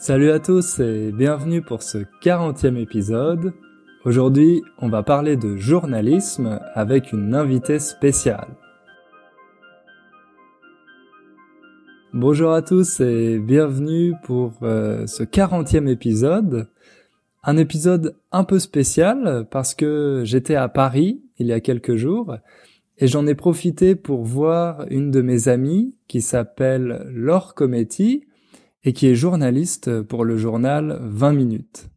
Salut à tous et bienvenue pour ce 40e épisode. Aujourd'hui, on va parler de journalisme avec une invitée spéciale. Bonjour à tous et bienvenue pour euh, ce 40e épisode. Un épisode un peu spécial parce que j'étais à Paris il y a quelques jours et j'en ai profité pour voir une de mes amies qui s'appelle Laure Cometti et qui est journaliste pour le journal 20 minutes.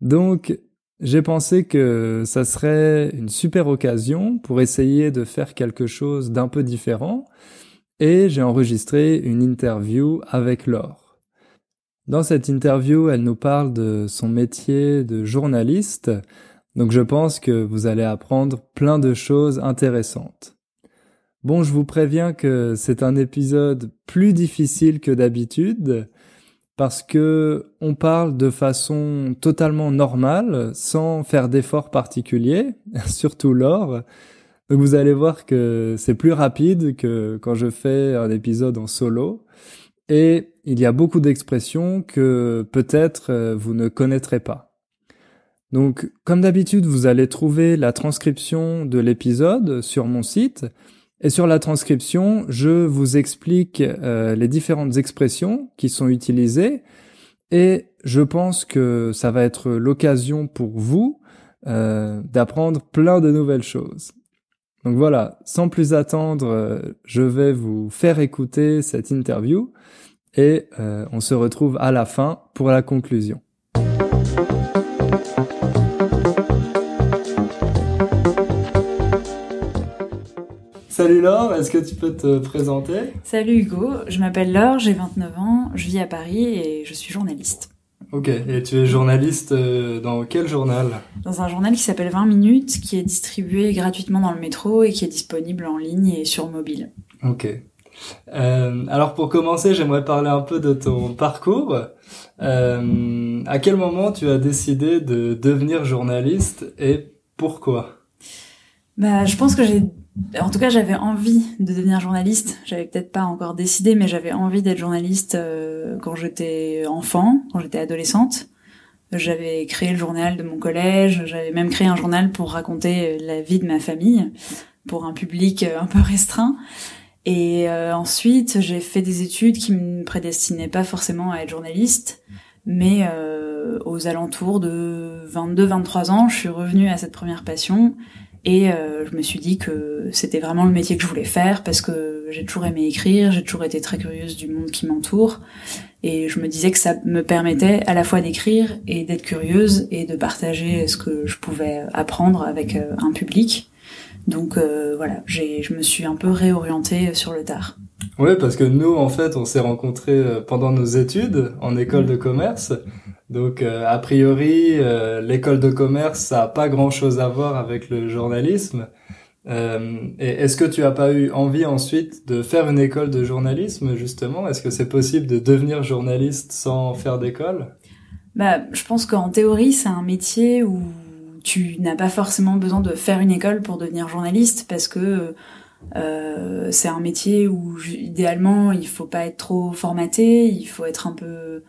Donc, j'ai pensé que ça serait une super occasion pour essayer de faire quelque chose d'un peu différent et j'ai enregistré une interview avec Laure. Dans cette interview, elle nous parle de son métier de journaliste, donc je pense que vous allez apprendre plein de choses intéressantes. Bon, je vous préviens que c'est un épisode plus difficile que d'habitude parce que on parle de façon totalement normale, sans faire d'efforts particuliers, surtout l'or. Donc vous allez voir que c'est plus rapide que quand je fais un épisode en solo. Et il y a beaucoup d'expressions que peut-être euh, vous ne connaîtrez pas. Donc, comme d'habitude, vous allez trouver la transcription de l'épisode sur mon site et sur la transcription, je vous explique euh, les différentes expressions qui sont utilisées et je pense que ça va être l'occasion pour vous euh, d'apprendre plein de nouvelles choses. Donc voilà, sans plus attendre, euh, je vais vous faire écouter cette interview et on se retrouve à la fin pour la conclusion. Salut Laure, est-ce que tu peux te présenter? Salut Hugo, je m'appelle Laure, j'ai 29 ans, je vis à Paris et je suis journaliste. Ok, et tu es journaliste euh, dans quel journal? Dans un journal qui s'appelle 20 minutes, qui est distribué gratuitement dans le métro et qui est disponible en ligne et sur mobile. Ok. Euh, alors pour commencer, j'aimerais parler un peu de ton parcours. Euh, à quel moment tu as décidé de devenir journaliste et pourquoi? Bah, je pense que j'ai en tout cas, j'avais envie de devenir journaliste. J'avais peut-être pas encore décidé, mais j'avais envie d'être journaliste euh, quand j'étais enfant, quand j'étais adolescente. J'avais créé le journal de mon collège. J'avais même créé un journal pour raconter euh, la vie de ma famille pour un public euh, un peu restreint. Et ensuite, j'ai fait des études qui me prédestinaient pas forcément à être journaliste, mais aux alentours de 22-23 ans, je suis revenue à cette première passion et euh, je me suis dit que c'était vraiment le métier que je voulais faire parce que j'ai toujours aimé écrire, j'ai toujours été très curieuse du monde qui m'entoure. Et je me disais que ça me permettait à la fois d'écrire et d'être curieuse et de partager ce que je pouvais apprendre avec euh, un public. Donc euh, voilà, j'ai, je me suis un peu réorientée sur le tard. Oui, parce que nous, en fait, on s'est rencontrés pendant nos études en école de commerce. Donc euh, a priori, euh, l'école de commerce, ça a pas grand-chose à voir avec le journalisme. Euh, et est-ce que tu as pas eu envie ensuite de faire une école de journalisme justement? Est-ce que c'est possible de devenir journaliste sans faire d'école? Bah, je pense qu'en théorie, c'est un métier où tu n'as pas forcément besoin de faire une école pour devenir journaliste parce que c'est un métier où idéalement il faut pas être trop formaté, il faut être un peu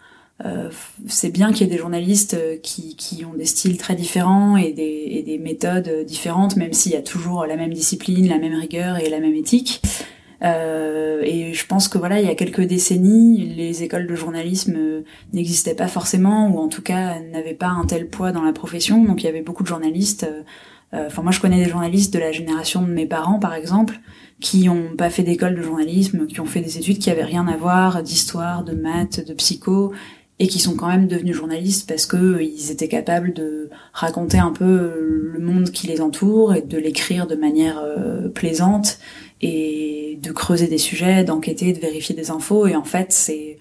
euh, c'est bien qu'il y ait des journalistes euh, qui, qui, ont des styles très différents et des, et des méthodes différentes, même s'il y a toujours la même discipline, la même rigueur et la même éthique. Euh, et je pense que voilà, il y a quelques décennies, les écoles de journalisme euh, n'existaient pas forcément, ou en tout cas n'avaient pas un tel poids dans la profession. Donc il y avait beaucoup de journalistes. Enfin, moi je connais des journalistes de la génération de mes parents, par exemple, qui ont pas fait d'école de journalisme, qui ont fait des études qui avaient rien à voir, d'histoire, de maths, de psycho, et qui sont quand même devenus journalistes parce que euh, ils étaient capables de raconter un peu euh, le monde qui les entoure et de l'écrire de manière euh, plaisante et de creuser des sujets, d'enquêter, de vérifier des infos. Et en fait c'est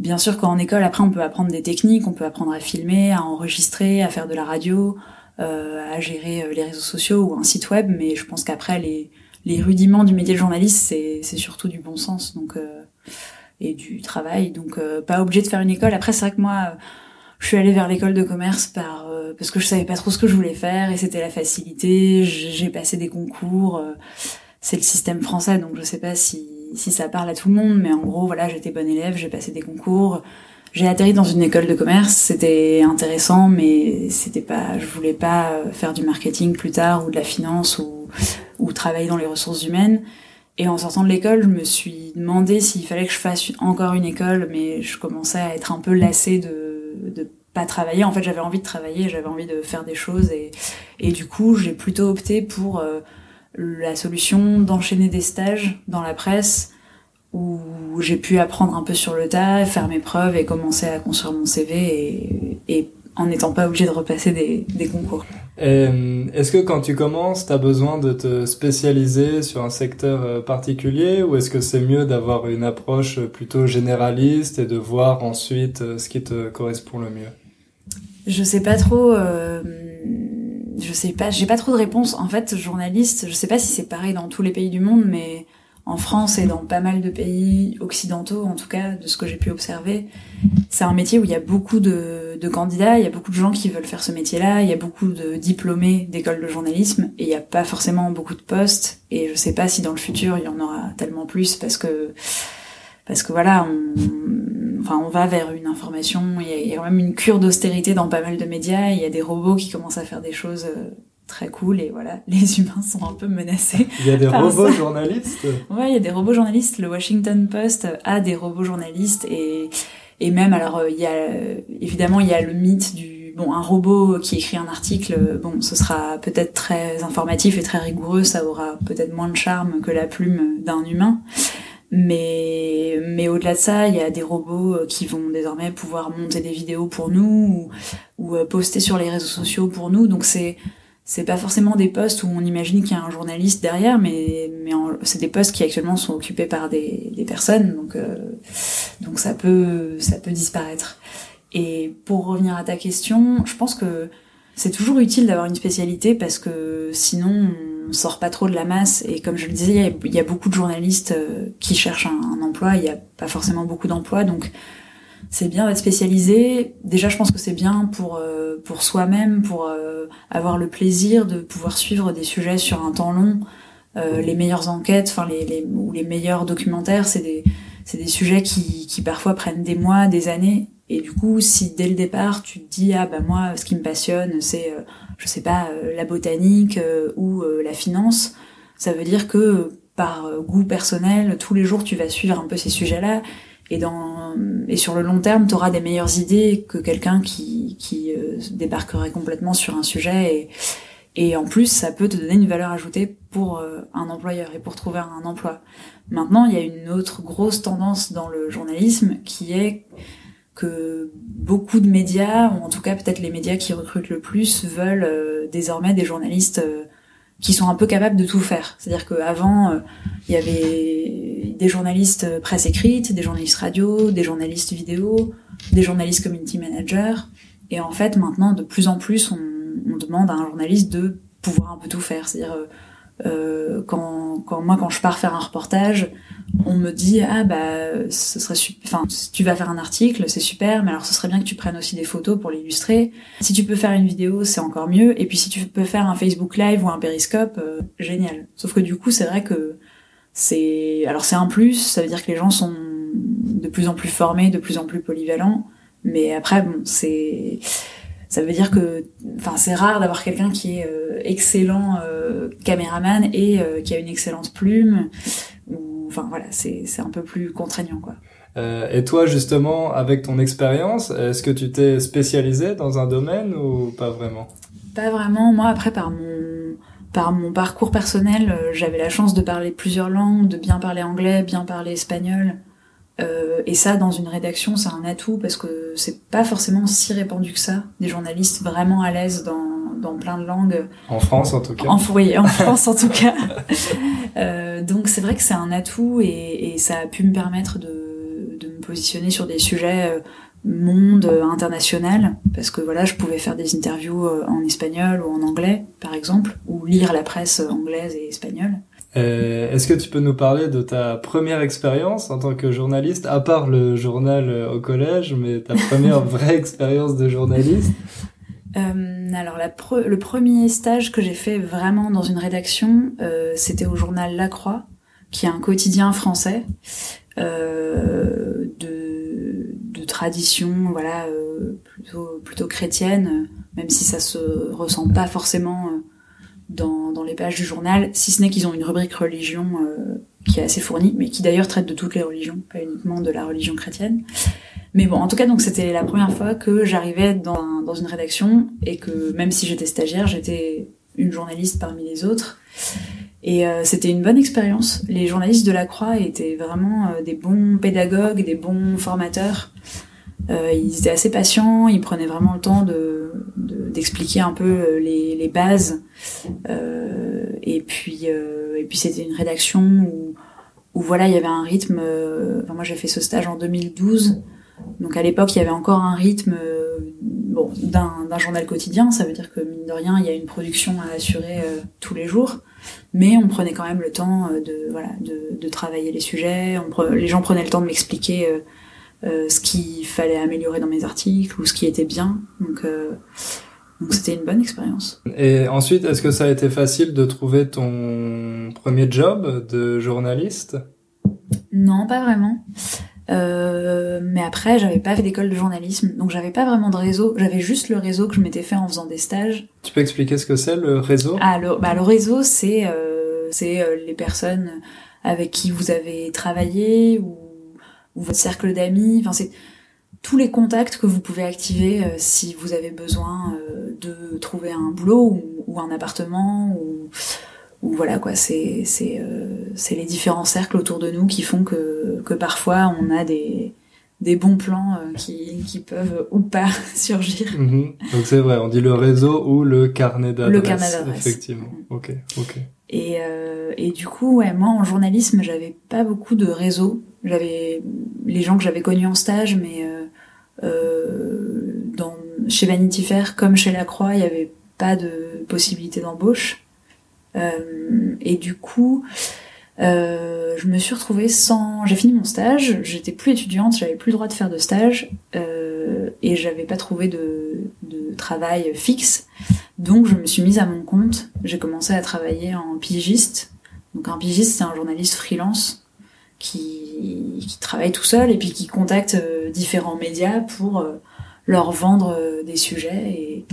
bien sûr qu'en école après on peut apprendre des techniques, on peut apprendre à filmer, à enregistrer, à faire de la radio, à gérer les réseaux sociaux ou un site web. Mais je pense qu'après les les rudiments du métier de journaliste c'est surtout du bon sens. Donc et du travail. Donc euh, pas obligé de faire une école. Après c'est vrai que moi euh, je suis allée vers l'école de commerce par euh, parce que je savais pas trop ce que je voulais faire et c'était la facilité. J'ai passé des concours. c'est le système français donc je sais pas si si ça parle à tout le monde mais en gros voilà j'étais bonne élève j'ai passé des concours j'ai atterri dans une école de commerce, c'était intéressant, mais c'était pas, je voulais pas faire du marketing plus tard ou de la finance ou, ou travailler dans les ressources humaines. Et en sortant de l'école, je me suis demandé s'il fallait que je fasse encore une école, mais je commençais à être un peu lassée de, de pas travailler. En fait, j'avais envie de travailler, j'avais envie de faire des choses, et, et du coup, j'ai plutôt opté pour euh, la solution d'enchaîner des stages dans la presse où j'ai pu apprendre un peu sur le tas, faire mes preuves et commencer à construire mon CV et, et en n'étant pas obligé de repasser des, des concours. Est-ce que quand tu commences, tu as besoin de te spécialiser sur un secteur euh, particulier ou est-ce que c'est mieux d'avoir une approche plutôt généraliste et de voir ensuite euh, ce qui te correspond le mieux? Je sais pas trop. Euh, je sais pas. J'ai pas trop de réponses. En fait, journaliste, je sais pas si c'est pareil dans tous les pays du monde, mais en France et dans pas mal de pays occidentaux, en tout cas, de ce que j'ai pu observer. C'est un métier où il y a beaucoup de, candidats, il y a beaucoup de gens qui veulent faire ce métier-là, il y a beaucoup de diplômés d'école de journalisme, et il n'y a pas forcément beaucoup de postes, et je sais pas si dans le futur il y en aura tellement plus, parce que, parce que voilà, on, enfin, on va vers une information, il y, a, il y a quand même une cure d'austérité dans pas mal de médias, il y a des robots qui commencent à faire des choses euh, très cool et voilà, les humains sont un peu menacés. Il y a des robots journalistes? Ouais, il y a des robots journalistes. Le Washington Post a des robots journalistes et, et même, alors, euh, il y a, évidemment, il y a le mythe du, bon, un robot qui écrit un article, bon, ce sera peut-être très informatif et très rigoureux, ça aura peut-être moins de charme que la plume d'un humain. Mais, mais au-delà de ça, il y a des robots euh, qui vont désormais pouvoir monter des vidéos pour nous ou, ou euh, poster sur les réseaux sociaux pour nous. Donc c'est, c'est pas forcément des postes où on imagine qu'il y a un journaliste derrière, mais, c'est des postes qui actuellement sont occupés par des, personnes, donc, euh, donc ça peut, ça peut disparaître. Et pour revenir à ta question, je pense que c'est toujours utile d'avoir une spécialité parce que sinon on sort pas trop de la masse. Et comme je le disais, il y a, beaucoup de journalistes euh, qui cherchent un, un emploi, il y a pas forcément beaucoup d'emplois, donc c'est bien d'être spécialisé. Déjà, je pense que c'est bien pour euh, pour soi-même, pour euh, avoir le plaisir de pouvoir suivre des sujets sur un temps long. Euh, les meilleures enquêtes, enfin les, ou les meilleurs documentaires, c'est des c'est des sujets qui qui parfois prennent des mois, des années. Et du coup, si dès le départ tu te dis ah bah moi, ce qui me passionne, c'est je sais pas la botanique ou la finance, ça veut dire que par goût personnel, tous les jours tu vas suivre un peu ces sujets-là et dans et sur le long terme, tu auras des meilleures idées que quelqu'un qui qui euh, débarquerait complètement sur un sujet et et en plus, ça peut te donner une valeur ajoutée pour euh, un employeur et pour trouver un emploi. Maintenant, il y a une autre grosse tendance dans le journalisme qui est que beaucoup de médias, ou en tout cas peut-être les médias qui recrutent le plus, veulent euh, désormais des journalistes qui sont un peu capables de tout faire. C'est-à-dire qu'avant, il y avait des journalistes presse écrite, des journalistes radio, des journalistes vidéo, des journalistes community managers. Et en fait, maintenant, de plus en plus, on, on demande à un journaliste de pouvoir un peu tout faire. C'est-à-dire, euh, quand, quand moi, quand je pars faire un reportage, on me dit ah bah ce serait enfin tu vas faire un article c'est super mais alors ce serait bien que tu prennes aussi des photos pour l'illustrer. Si tu peux faire une vidéo c'est encore mieux. Et puis si tu peux faire un Facebook Live ou un Periscope euh, génial. Sauf que du coup c'est vrai que c'est alors c'est un plus, ça veut dire que les gens sont de plus en plus formés, de plus en plus polyvalents, mais après bon, c'est ça veut dire que enfin c'est rare d'avoir quelqu'un qui est euh, excellent euh, caméraman et qui a une excellente plume ou enfin voilà, c'est un peu plus contraignant quoi. et toi justement avec ton expérience, est-ce que tu t'es spécialisé dans un domaine ou pas vraiment? Pas vraiment, moi après par mon par mon parcours personnel, euh, j'avais la chance de parler plusieurs langues, de bien parler anglais, bien parler espagnol. Euh, et ça, dans une rédaction, c'est un atout parce que c'est pas forcément si répandu que ça. Des journalistes vraiment à l'aise dans, dans plein de langues. En France, en tout cas. En, oui, en France, en tout cas. Euh, donc c'est vrai que c'est un atout et, et, ça a pu me permettre de, de me positionner sur des sujets euh, monde international parce que voilà je pouvais faire des interviews euh, en espagnol ou en anglais par exemple ou lire la presse anglaise et espagnole euh, est-ce que tu peux nous parler de ta première expérience en tant que journaliste à part le journal euh, au collège mais ta première vraie expérience de journaliste? Euh, alors le premier stage que j'ai fait vraiment dans une rédaction euh, c'était au journal La Croix qui est un quotidien français de tradition, voilà, plutôt plutôt chrétienne, même si ça se ressent pas forcément dans, dans les pages du journal, si ce n'est qu'ils ont une rubrique religion qui est assez fournie, mais qui d'ailleurs traite de toutes les religions, pas uniquement de la religion chrétienne. Mais bon, en tout cas, donc c'était la première fois que j'arrivais dans, dans une rédaction et que même si j'étais stagiaire, j'étais une journaliste parmi les autres. Et euh, c'était une bonne expérience. Les journalistes de la Croix étaient vraiment euh, des bons pédagogues, des bons formateurs. Euh, ils étaient assez patients, ils prenaient vraiment le temps de d'expliquer un peu les, les bases. et puis et puis c'était une rédaction où où voilà il y avait un rythme. Enfin, moi j'ai fait ce stage en 2012. Donc à l'époque, il y avait encore un rythme bon, d'un journal quotidien. Ça veut dire que mine de rien, il y a une production à assurer tous les jours mais on prenait quand même le temps euh, de voilà de, de travailler les sujets. On les gens prenaient le temps de m'expliquer euh, euh, ce qu'il fallait améliorer dans mes articles ou ce qui était bien. Donc donc c'était une bonne expérience. Et ensuite, est-ce que ça a été facile de trouver ton premier job de journaliste? Non, pas vraiment. Euh, mais après, j'avais pas fait d'école de journalisme, donc j'avais pas vraiment de réseau. J'avais juste le réseau que je m'étais fait en faisant des stages. Tu peux expliquer ce que c'est le réseau? Ah, le, bah, le réseau, c'est euh, c'est euh, les personnes avec qui vous avez travaillé ou, ou votre cercle d'amis. Enfin, c'est tous les contacts que vous pouvez activer euh, si vous avez besoin de trouver un boulot ou, ou un appartement ou ou voilà quoi, c'est c'est euh, c'est les différents cercles autour de nous qui font que que parfois on a des des bons plans euh, qui, qui peuvent ou pas surgir. Mhm. Donc c'est vrai, on dit le réseau ou le carnet d'adresse. Le carnet d'adresse. Effectivement. Ok, ok. Et, euh, et du coup, ouais, moi en journalisme, j'avais pas beaucoup de réseau. J'avais les gens que j'avais connus en stage, mais euh, euh, dans chez Vanity Fair comme chez La Croix, il y avait pas de possibilité d'embauche. Euh, et du coup, euh, je me suis retrouvée sans. J'ai fini mon stage, j'étais plus étudiante, j'avais plus le droit de faire de stage euh, et j'avais pas trouvé de, de, travail fixe. Donc je me suis mise à mon compte. J'ai commencé à travailler en pigiste. Donc un pigiste, c'est un journaliste freelance qui, qui travaille tout seul et puis qui contacte euh, différents médias pour leur vendre des sujets et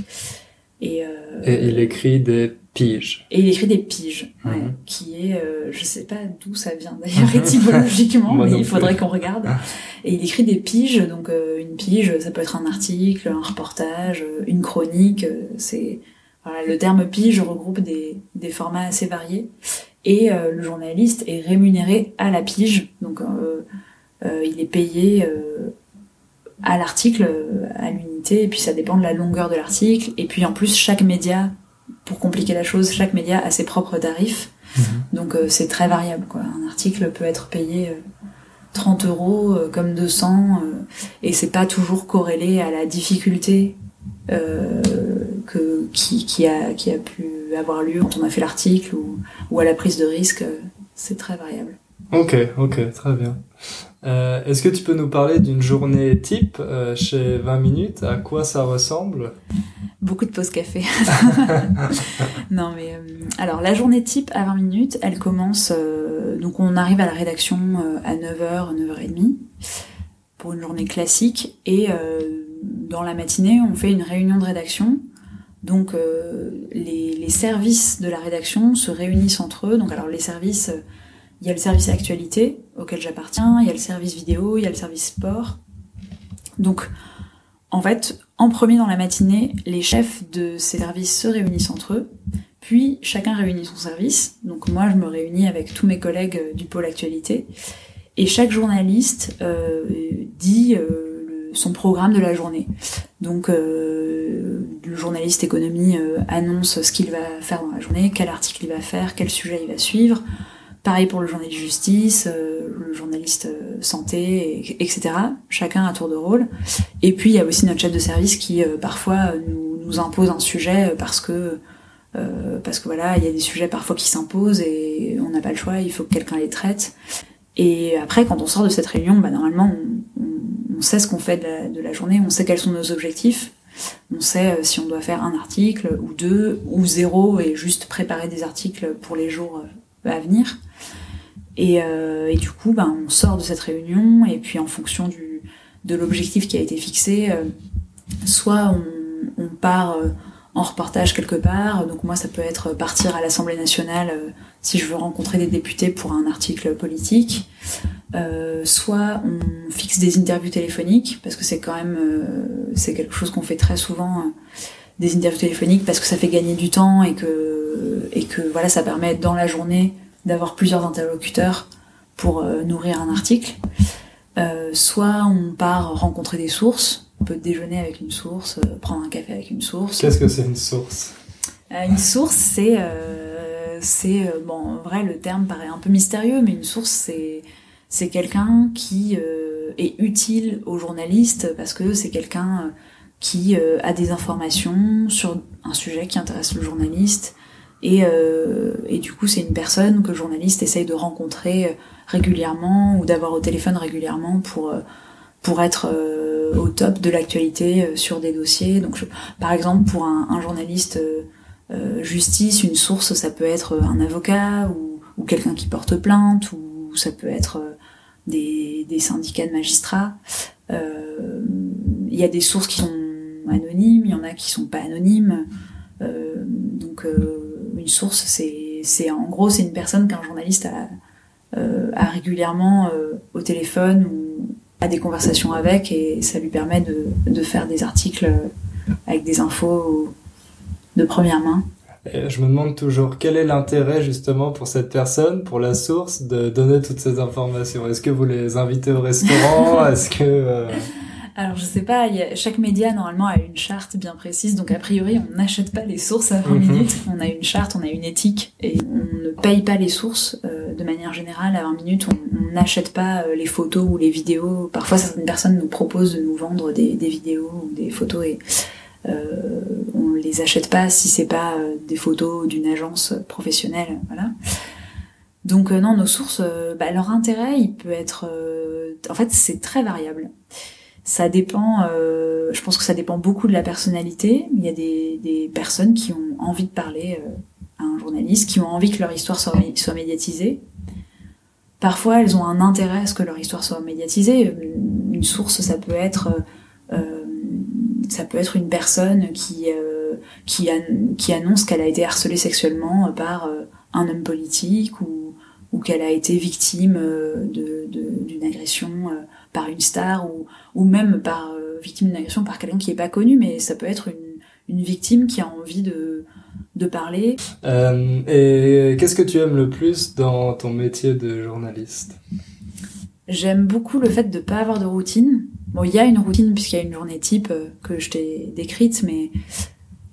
et, et il écrit des Pige. Et il écrit des piges, ouais, mhm. qui est, euh, je sais pas d'où ça vient d'ailleurs étymologiquement, mais il faudrait qu'on regarde. Et il écrit des piges, donc euh, une pige, ça peut être un article, un reportage, euh, une chronique. Euh, c'est voilà, le terme pige regroupe des, des formats assez variés. Et le journaliste est rémunéré à la pige, donc il est payé à l'article, à l'unité, et puis ça dépend de la longueur de l'article. Et puis en plus, chaque média pour compliquer la chose, chaque média a ses propres tarifs. Mhm. Donc euh, c'est très variable. Quoi. Un article peut être payé 30 euh, euros euh, comme 200 et c'est pas toujours corrélé à la difficulté que, qui, qui, a, qui a pu avoir lieu quand on a fait l'article ou, ou à la prise de risque. c'est très variable. Ok, ok, très bien. Euh, Est-ce que tu peux nous parler d'une journée type euh, chez 20 minutes? À quoi ça ressemble? Beaucoup de pauses café. non mais euh, alors la journée type à 20 minutes, elle commence donc on arrive à la rédaction à 9h, 9h30 pour une journée classique et dans la matinée, on fait une réunion de rédaction. Donc les, les, services de la rédaction se réunissent entre eux. Donc alors les services il y a le service actualité auquel j'appartiens, il y a le service vidéo, il y a le service sport. Donc, en fait, en premier dans la matinée, les chefs de ces services se réunissent entre eux, puis chacun réunit son service. Donc moi, je me réunis avec tous mes collègues euh, du pôle actualité, et chaque journaliste euh, dit euh, son programme de la journée. Donc le journaliste économie annonce ce qu'il va faire dans la journée, quel article il va faire, quel sujet il va suivre. Pareil pour le journaliste justice, euh, le journaliste euh, santé, etc. Chacun à tour de rôle. Et puis il y a aussi notre chef de service qui euh, parfois nous, impose un sujet parce que voilà, il y a des sujets parfois qui s'imposent et on n'a pas le choix, il faut que quelqu'un les traite. Et après, quand on sort de cette réunion, bah, normalement, on, sait ce qu'on fait de la, journée, on sait quels sont nos objectifs, on sait si on doit faire un article ou deux ou zéro et juste préparer des articles pour les jours à venir. Et, euh, et, du coup, ben, on sort de cette réunion et puis en fonction du, de l'objectif qui a été fixé. soit on, on part en reportage quelque part. Donc moi, ça peut être partir à l'Assemblée nationale euh, si je veux rencontrer des députés pour un article politique. Euh, soit on fixe des interviews téléphoniques parce que c'est quand même euh, c'est quelque chose qu'on fait très souvent euh, des interviews téléphoniques parce que ça fait gagner du temps et que et que voilà ça permet dans la journée d'avoir plusieurs interlocuteurs pour nourrir un article. soit on part rencontrer des sources on peut déjeuner avec une source, euh, prendre un café avec une source. Qu'est-ce que c'est une source? Euh, Une source, c'est, euh, c'est bon, en vrai, le terme paraît un peu mystérieux, mais une source, c'est c'est quelqu'un qui est utile aux journalistes parce que c'est quelqu'un qui a des informations sur un sujet qui intéresse le journaliste. Et, et du coup, c'est une personne que le journaliste essaye de rencontrer régulièrement ou d'avoir au téléphone régulièrement pour pour être euh, au top de l'actualité euh, sur des dossiers. Donc, par exemple, pour un, journaliste euh, justice, une source, ça peut être un avocat ou, ou quelqu'un qui porte plainte, ou ça peut être des, des syndicats de magistrats. Il y a des sources qui sont anonymes, il y en a qui sont pas anonymes. donc, une source, c'est, en gros, c'est une personne qu'un journaliste a, a régulièrement au téléphone ou des conversations avec et ça lui permet de, de faire des articles avec des infos de première main. Je me demande toujours quel est l'intérêt justement pour cette personne, pour la source, de donner toutes ces informations? Est-ce que vous les invitez au restaurant? Est-ce que euh, alors je sais pas, chaque média normalement a une charte bien précise, donc a priori on n'achète pas les sources à 20 mhm. minutes, on a une charte, on a une éthique, et on ne paye pas les sources euh, de manière générale à 20 minutes, on n'achète pas euh, les photos ou les vidéos. Parfois certaines personnes nous proposent de nous vendre des, vidéos ou des photos et euh, on les achète pas si c'est pas euh, des photos d'une agence professionnelle, voilà. Donc non, nos sources, bah, leur intérêt, il peut être, en fait, c'est très variable. Ça dépend, euh, je pense que ça dépend beaucoup de la personnalité. Il y a des, des personnes qui ont envie de parler euh, à un journaliste, qui ont envie que leur histoire soit, soit médiatisée. Parfois, elles ont un intérêt à ce que leur histoire soit médiatisée. Une source, ça peut être, euh, ça peut être une personne qui euh, qui, qui annonce qu'elle a été harcelée sexuellement par euh, un homme politique ou, ou qu'elle a été victime de, d'une agression par une star ou, ou même par euh, victime d'une agression par quelqu'un qui est pas connu, mais ça peut être une, une victime qui a envie de, de parler. Euh, et qu'est-ce que tu aimes le plus dans ton métier de journaliste? J'aime beaucoup le fait de pas avoir de routine. Bon, il y a une routine puisqu'il y a une journée type euh, que je t'ai décrite, mais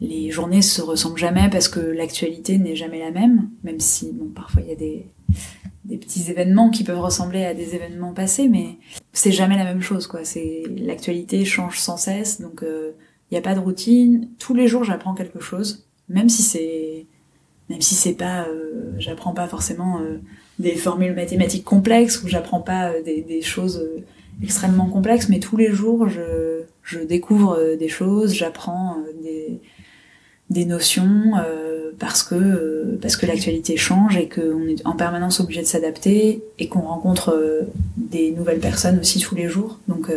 les journées se ressemblent jamais parce que l'actualité n'est jamais la même, même si bon parfois il y a des des petits événements qui peuvent ressembler à des événements passés, mais c'est jamais la même chose, quoi. C'est l'actualité change sans cesse, donc il euh, n'y a pas de routine. Tous les jours, j'apprends quelque chose, même si c'est même si c'est pas, euh, j'apprends pas forcément euh, des formules mathématiques complexes ou j'apprends pas des, des, choses extrêmement complexes, mais tous les jours, je, je découvre des choses, j'apprends des des notions euh, parce que euh, parce que l'actualité change et qu'on est en permanence obligé de s'adapter et qu'on rencontre euh, des nouvelles personnes aussi tous les jours. Donc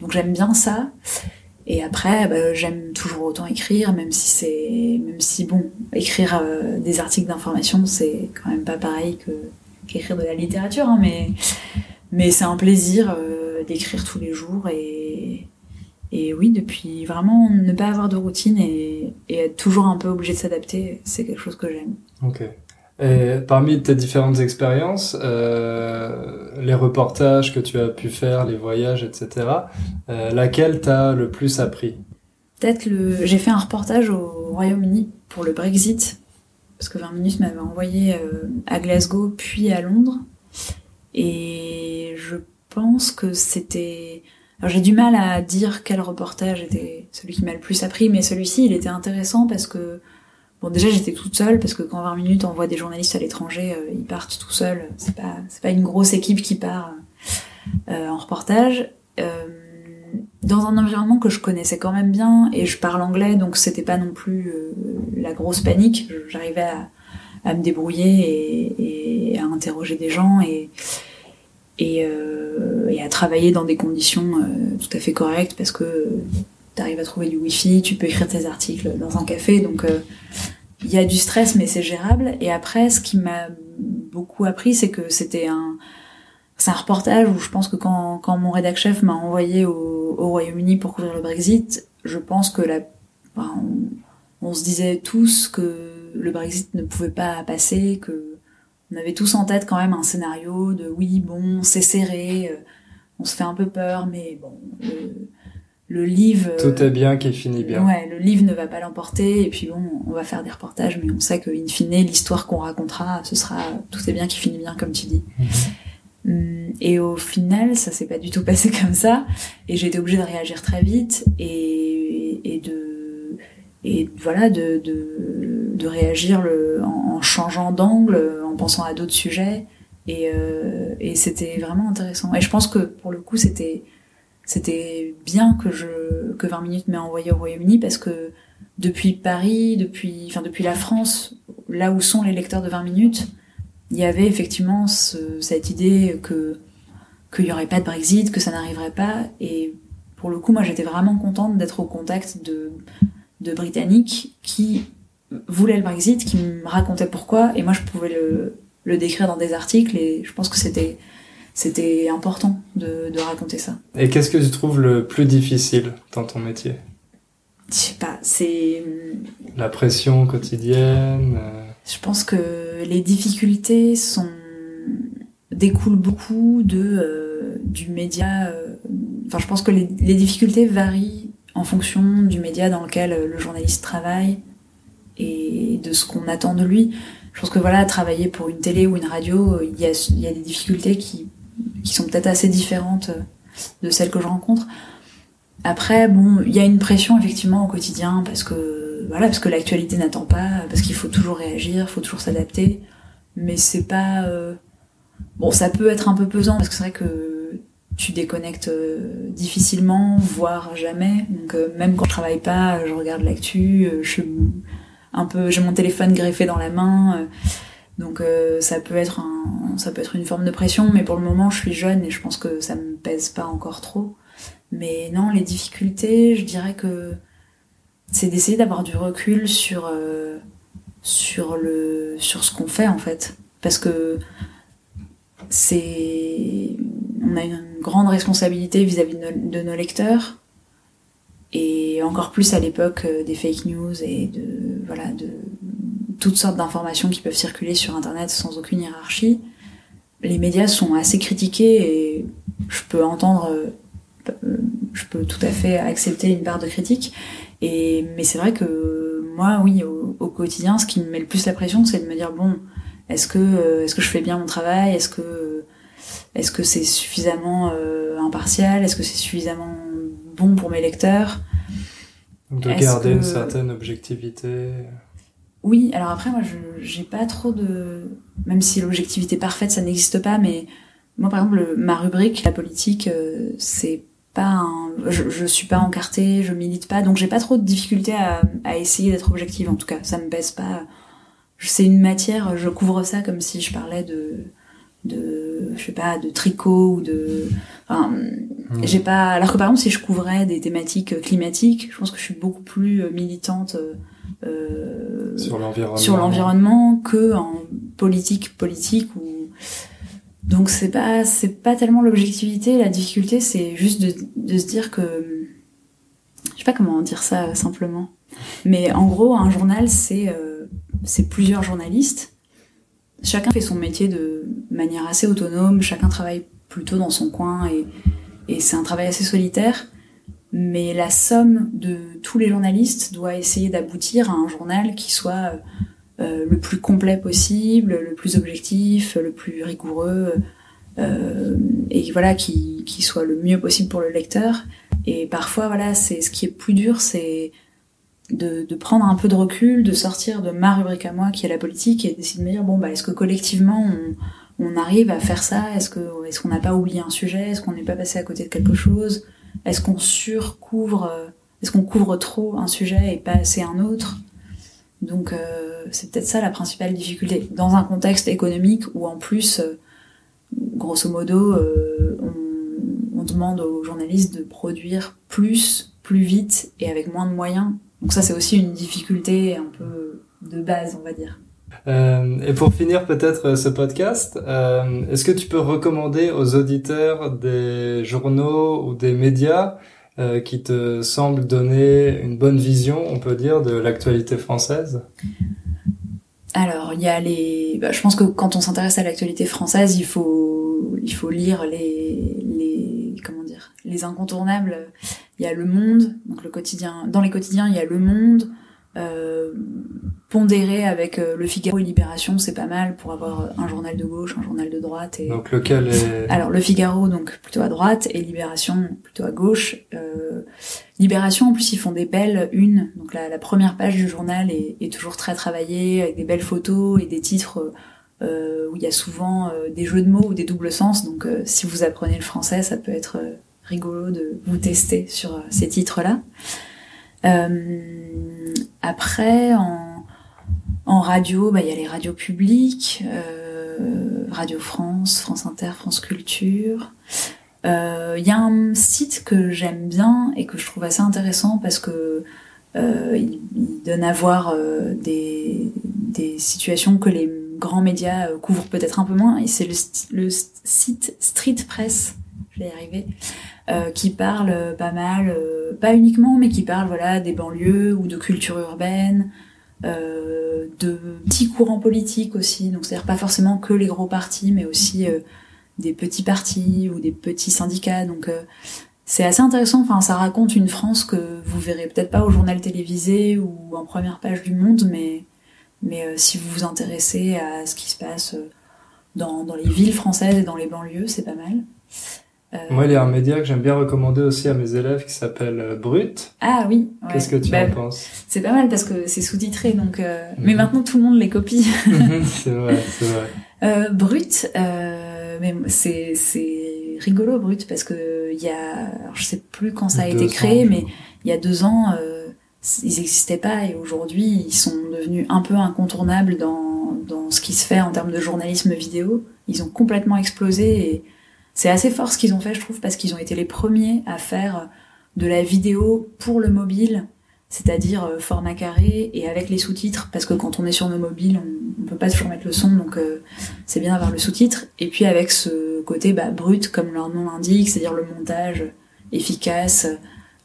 donc j'aime bien ça. Et après bah, j'aime toujours autant écrire même si c'est même si bon écrire des articles d'information c'est quand même pas pareil que qu'écrire de la littérature hein, mais mais c'est un plaisir d'écrire tous les jours et et oui, depuis vraiment ne pas avoir de routine et, être toujours un peu obligé de s'adapter, c'est quelque chose que j'aime. Ok. Et parmi tes différentes expériences, euh, les reportages que tu as pu faire, les voyages, etc., euh, laquelle t'as le plus appris? Peut-être le. J'ai fait un reportage au Royaume-Uni pour le Brexit, parce que 20 minutes m'avait envoyé euh, à Glasgow puis à Londres, et je pense que c'était alors j'ai du mal à dire quel reportage était celui qui m'a le plus appris, mais celui-ci il était intéressant parce que bon déjà j'étais toute seule parce que quand 20 minutes on voit des journalistes à l'étranger, euh, ils partent tout seuls. C'est pas c'est pas une grosse équipe qui part euh, en reportage. Euh, dans un environnement que je connaissais quand même bien et je parle anglais donc c'était pas non plus euh, la grosse panique. J'arrivais à, à, me débrouiller et, et, à interroger des gens et et, et à travailler dans des conditions tout à fait correctes parce que tu arrives à trouver du wifi, tu peux écrire tes articles dans un café, donc il y a du stress mais c'est gérable. Et après, ce qui m'a beaucoup appris, c'est que c'était un c'est un reportage où je pense que quand, quand mon rédac chef m'a envoyé au, au Royaume-Uni pour couvrir le Brexit, je pense que la, on, on, se disait tous que le Brexit ne pouvait pas passer, que on avait tous en tête quand même un scénario de oui bon c'est serré, euh, on se fait un peu peur, mais bon le, le livre. Tout est bien qui finit bien. Ouais, le livre ne va pas l'emporter et puis bon, on va faire des reportages, mais on sait que in fine l'histoire qu'on racontera, ce sera tout est bien qui finit bien comme tu dis. Mhm. Hum, et au final, ça s'est pas du tout passé comme ça, et j'ai été obligée de réagir très vite et, et de et voilà de, de, réagir en, changeant d'angle, en pensant à d'autres sujets, et, euh, et c'était vraiment intéressant. Et je pense que pour le coup, c'était c'était bien que je que 20 minutes m'ait envoyé au Royaume-Uni parce que depuis Paris, depuis enfin depuis la France, là où sont les lecteurs de 20 minutes, il y avait effectivement ce, cette idée que qu'il y aurait pas de Brexit, que ça n'arriverait pas. Et pour le coup, moi, j'étais vraiment contente d'être au contact de, de Britanniques qui voulaient le Brexit, qui me racontaient pourquoi, et moi, je pouvais le, le décrire dans des articles, et je pense que c'était c'était important de, de raconter ça. Et qu'est-ce que tu trouves le plus difficile dans ton métier? Je sais pas, c'est... La pression quotidienne euh, je pense que les difficultés sont découlent beaucoup de euh, du média. Euh, enfin, je pense que les, les, difficultés varient en fonction du média dans lequel euh, le journaliste travaille et de ce qu'on attend de lui. Je pense que voilà, travailler pour une télé ou une radio, il y a, il y a des difficultés qui, sont peut-être assez différentes de celles que je rencontre. Après, bon, il y a une pression effectivement au quotidien parce que voilà, parce que l'actualité n'attend pas, parce qu'il faut toujours réagir, faut toujours s'adapter. Mais c'est pas. Euh, bon, ça peut être un peu pesant parce que c'est vrai que tu déconnectes euh, difficilement, voire jamais. Donc euh, même quand je travaille pas, je regarde l'actu, je suis un peu, j'ai mon téléphone greffé dans la main. donc ça peut être ça peut être une forme de pression, mais pour le moment je suis jeune et je pense que ça me pèse pas encore trop. Mais non, les difficultés, je dirais que c'est d'essayer d'avoir du recul sur euh, sur ce qu'on fait en fait parce que c'est on a une grande responsabilité vis-à-vis de, nos lecteurs. Et encore plus à l'époque euh, des fake news et de voilà de toutes sortes d'informations qui peuvent circuler sur internet sans aucune hiérarchie. Les médias sont assez critiqués et je peux entendre euh, je peux tout à fait accepter une part de critique et, mais c'est vrai que moi, oui, au, au, quotidien, ce qui me met le plus la pression, c'est de me dire bon, est-ce que euh, est-ce que je fais bien mon travail? Est-ce que est-ce que c'est suffisamment euh, impartial? Est-ce que c'est suffisamment bon pour mes lecteurs? De garder une certaine objectivité. Oui, alors après moi je j'ai pas trop de même si l'objectivité parfaite ça n'existe pas mais moi par exemple ma rubrique la politique euh, c'est pas je, je suis pas encartée, je milite pas, donc j'ai pas trop de difficultés à, à essayer d'être objective. En tout cas, ça me pèse pas. C'est une matière, je couvre ça comme si je parlais de de je sais pas de tricot ou de enfin, mmh. j'ai pas alors que par exemple si je couvrais des thématiques climatiques je pense que je suis beaucoup plus militante euh, sur l'environnement sur l'environnement que en politique politique ou donc c'est pas c'est pas tellement l'objectivité, la difficulté, c'est juste de, de, se dire que je sais pas comment dire ça simplement. Mais en gros, un journal c'est euh, c'est plusieurs journalistes. Chacun fait son métier de manière assez autonome, chacun travaille plutôt dans son coin et c'est un travail assez solitaire. Mais la somme de tous les journalistes doit essayer d'aboutir à un journal qui soit euh, le plus complet possible, le plus objectif, le plus rigoureux, euh, et voilà, qui, qui soit le mieux possible pour le lecteur. Et parfois, voilà, c'est ce qui est plus dur, c'est de, prendre un peu de recul, de sortir de ma rubrique à moi, qui est la politique, et d'essayer de me dire bon bah est-ce que collectivement on, arrive à faire ça? Est-ce qu'on n'a pas oublié un sujet? Est-ce qu'on n'est pas passé à côté de quelque chose? Est-ce qu'on surcouvre Est-ce qu'on couvre trop un sujet et pas assez un autre? Donc euh, c'est peut-être ça la principale difficulté. Dans un contexte économique où en plus euh, grosso modo, on, demande aux journalistes de produire plus, plus vite et avec moins de moyens. Donc ça, c'est aussi une difficulté un peu de base, on va dire. Euh, et pour finir peut-être ce podcast, euh, est-ce que tu peux recommander aux auditeurs des journaux ou des médias euh, qui te semblent donner une bonne vision, on peut dire, de l'actualité française? Alors, il y a les. Bah, je pense que quand on s'intéresse à l'actualité française, il faut il faut lire les les incontournables. Il y a Le Monde, donc le quotidien. Dans les quotidiens, il y a Le Monde, euh, pondéré avec euh, Le Figaro et Libération, c'est pas mal pour avoir un journal de gauche, un journal de droite. Et... Donc lequel est... Alors Le Figaro donc plutôt à droite et Libération plutôt à gauche. Euh, Libération en plus ils font des belles unes, donc la, la première page du journal est, est, toujours très travaillée avec des belles photos et des titres où il y a souvent des jeux de mots ou des doubles sens. Donc si vous apprenez le français, ça peut être rigolo de vous tester sur ces titres-là. après en radio, bah, il y a les radios publiques, euh, Radio France, France Inter, France Culture. Il euh, y a un site que j'aime bien et que je trouve assez intéressant parce que euh, il, donne à voir euh, des, situations que les grands médias euh, couvrent peut-être un peu moins. Et c'est le, le, site Street Press, je vais y arriver, euh, qui parle pas mal, pas uniquement, mais qui parle voilà des banlieues ou de culture urbaine, euh, de petits courants politiques aussi, donc c'est-à-dire pas forcément que les gros partis, mais aussi euh, des petits partis ou des petits syndicats. Donc euh, c'est assez intéressant. Enfin, ça raconte une France que vous verrez peut-être pas au journal télévisé ou en première page du Monde, mais mais si vous vous intéressez à ce qui se passe dans, dans les villes françaises et dans les banlieues, c'est pas mal. Euh, Moi, il y a un média que j'aime bien recommander aussi à mes élèves qui s'appelle euh, Brut. Ah oui. Qu'est-ce que tu bah, en penses? C'est pas mal parce que c'est sous-titré, donc. Euh... Mais mhm. maintenant, tout le monde les copie. Mhm, c'est vrai, c'est vrai. Euh, Brut, euh, mais c'est c'est rigolo Brut parce que il y a, je sais plus quand ça a été créé, mais il y a deux ans, ils n'existaient pas et aujourd'hui, ils sont devenus un peu incontournables dans dans ce qui se fait en termes de journalisme vidéo. Ils ont complètement explosé et c'est assez fort ce qu'ils ont fait, je trouve, parce qu'ils ont été les premiers à faire de la vidéo pour le mobile, c'est-à-dire euh, format carré et avec les sous-titres, parce que quand on est sur nos mobiles, on, on peut pas toujours mettre le son, donc euh, c'est bien d'avoir le sous-titre. Et puis avec ce côté bah, brut, comme leur nom l'indique, c'est-à-dire le montage efficace,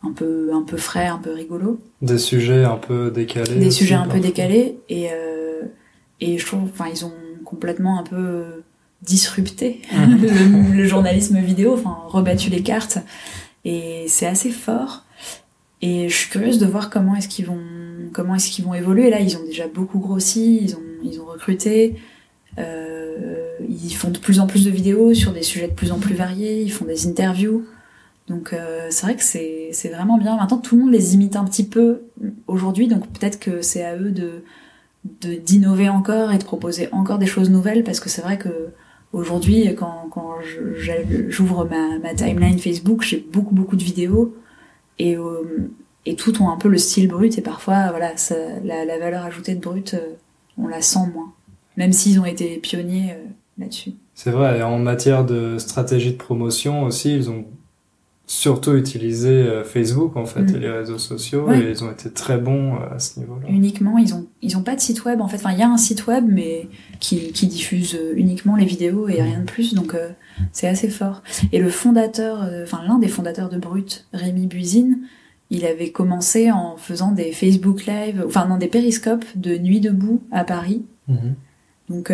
un peu un peu frais, un peu rigolo. Des sujets un peu décalés. Des sujets un peu décalés et euh, et je trouve, enfin ils ont complètement un peu disrupté le, journalisme vidéo, enfin rebattu les cartes. Et c'est assez fort. Et je suis curieuse de voir comment est-ce qu'ils vont comment est-ce qu'ils vont évoluer. Là, ils ont déjà beaucoup grossi, ils ont ils ont recruté. Euh, ils font de plus en plus de vidéos sur des sujets de plus en plus variés. Ils font des interviews. Donc euh, c'est vrai que c'est c'est vraiment bien. Maintenant, tout le monde les imite un petit peu aujourd'hui, donc peut-être que c'est à eux de de d'innover encore et de proposer encore des choses nouvelles parce que c'est vrai que Aujourd'hui, quand, quand j'ouvre ma, ma, timeline Facebook, j'ai beaucoup beaucoup de vidéos et, euh, et toutes ont un peu le style brut et parfois voilà ça, la, la, valeur ajoutée de brut, euh, on la sent moins, même s'ils ont été pionniers euh, là-dessus. C'est vrai, et en matière de stratégie de promotion aussi, ils ont surtout utilisé euh, Facebook en fait mm. et les réseaux sociaux et ils ont été très bons euh, à ce niveau-là. Uniquement, ils ont ils ont pas de site web en fait. Enfin, il y a un site web mais qui, qui diffuse euh, uniquement les vidéos et rien de plus donc c'est assez fort. Et le fondateur enfin l'un des fondateurs de Brut, Rémi Buisine, il avait commencé en faisant des Facebook Live, enfin non des périscopes de nuit debout à Paris. Mm-hmm. Donc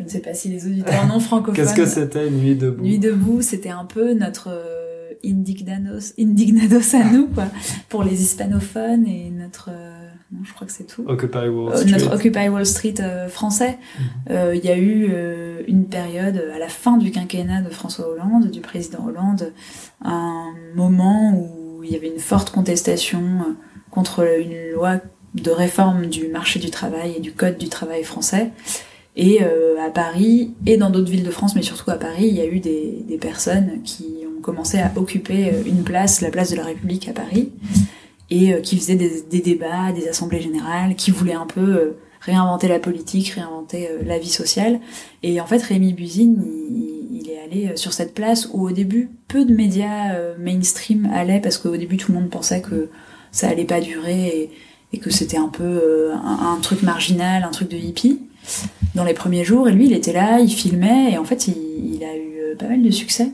je ne sais pas si les auditeurs non francophones. Qu'est-ce que c'était Nuit debout Nuit debout, c'était un peu notre euh, indignados, indignados à nous, quoi, pour les hispanophones et notre. Euh, non, je crois que c'est tout. Occupy Wall euh, Street. notre Occupy Wall Street français. Mhm. Il y a eu une période à la fin du quinquennat de François Hollande, du président Hollande, un moment où il y avait une forte contestation contre une loi de réforme du marché du travail et du code du travail français. Et euh, à Paris et dans d'autres villes de France, mais surtout à Paris, il y a eu des, des, personnes qui ont commencé à occuper euh, une place, la place de la République à Paris, et euh, qui faisaient des, des, débats, des assemblées générales, qui voulaient un peu réinventer la politique, réinventer la vie sociale. Et en fait, Rémi Buzine, il, il, est allé sur cette place où au début peu de médias mainstream allaient parce qu'au début tout le monde pensait que ça allait pas durer et, que c'était un peu un, un, truc marginal, un truc de hippie dans les premiers jours. Et lui, il était là, il filmait, et en fait, il, il a eu pas mal de succès.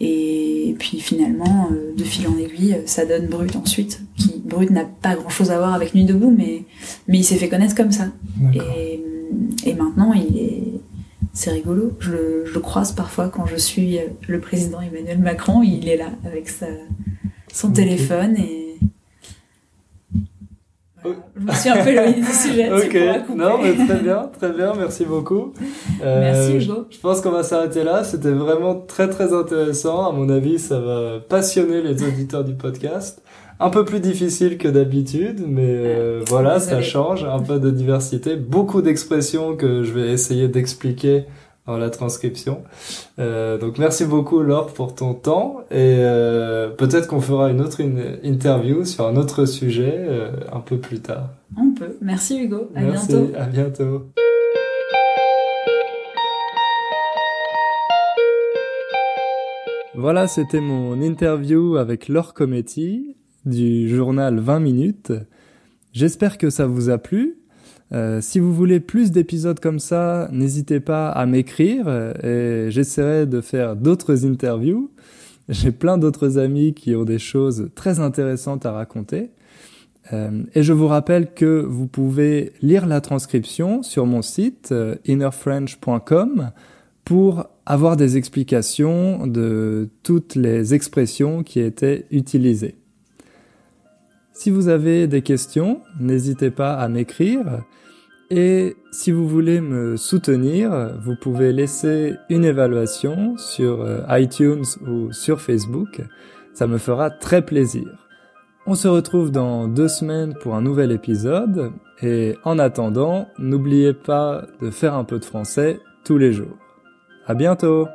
Et puis finalement, euh, de fil en aiguille, ça donne Brut ensuite. Qui Brut n'a pas grand chose à voir avec Nuit debout, mais mais il s'est fait connaître comme ça. Et, et maintenant, il est c'est rigolo. Je, je, le croise parfois quand je suis le président Emmanuel Macron. Il est là avec sa, son téléphone et je me suis un peu éloignée du sujet. ok, non, mais très bien, très bien, merci beaucoup. Euh, merci Hugo. Je pense qu'on va s'arrêter là. C'était vraiment très très intéressant. À mon avis, ça va passionner les auditeurs du podcast. Un peu plus difficile que d'habitude, mais euh, voilà, ça change. Un peu de diversité, beaucoup d'expressions que je vais essayer d'expliquer dans la transcription. Euh, donc merci beaucoup Laure pour ton temps et euh, peut-être qu'on fera une autre interview sur un autre sujet euh, un peu plus tard. On peut. Merci Hugo. À merci, bientôt. À bientôt. Voilà, c'était mon interview avec Laure Cometti du journal 20 minutes. J'espère que ça vous a plu. Euh, si vous voulez plus d'épisodes comme ça, n'hésitez pas à m'écrire et j'essaierai de faire d'autres interviews. J'ai plein d'autres amis qui ont des choses très intéressantes à raconter. Euh, et je vous rappelle que vous pouvez lire la transcription sur mon site euh, innerfrench.com pour avoir des explications de toutes les expressions qui étaient utilisées. Si vous avez des questions, n'hésitez pas à m'écrire. Et si vous voulez me soutenir, vous pouvez laisser une évaluation sur euh, iTunes ou sur Facebook. Ça me fera très plaisir. On se retrouve dans deux semaines pour un nouvel épisode. Et en attendant, n'oubliez pas de faire un peu de français tous les jours. À bientôt!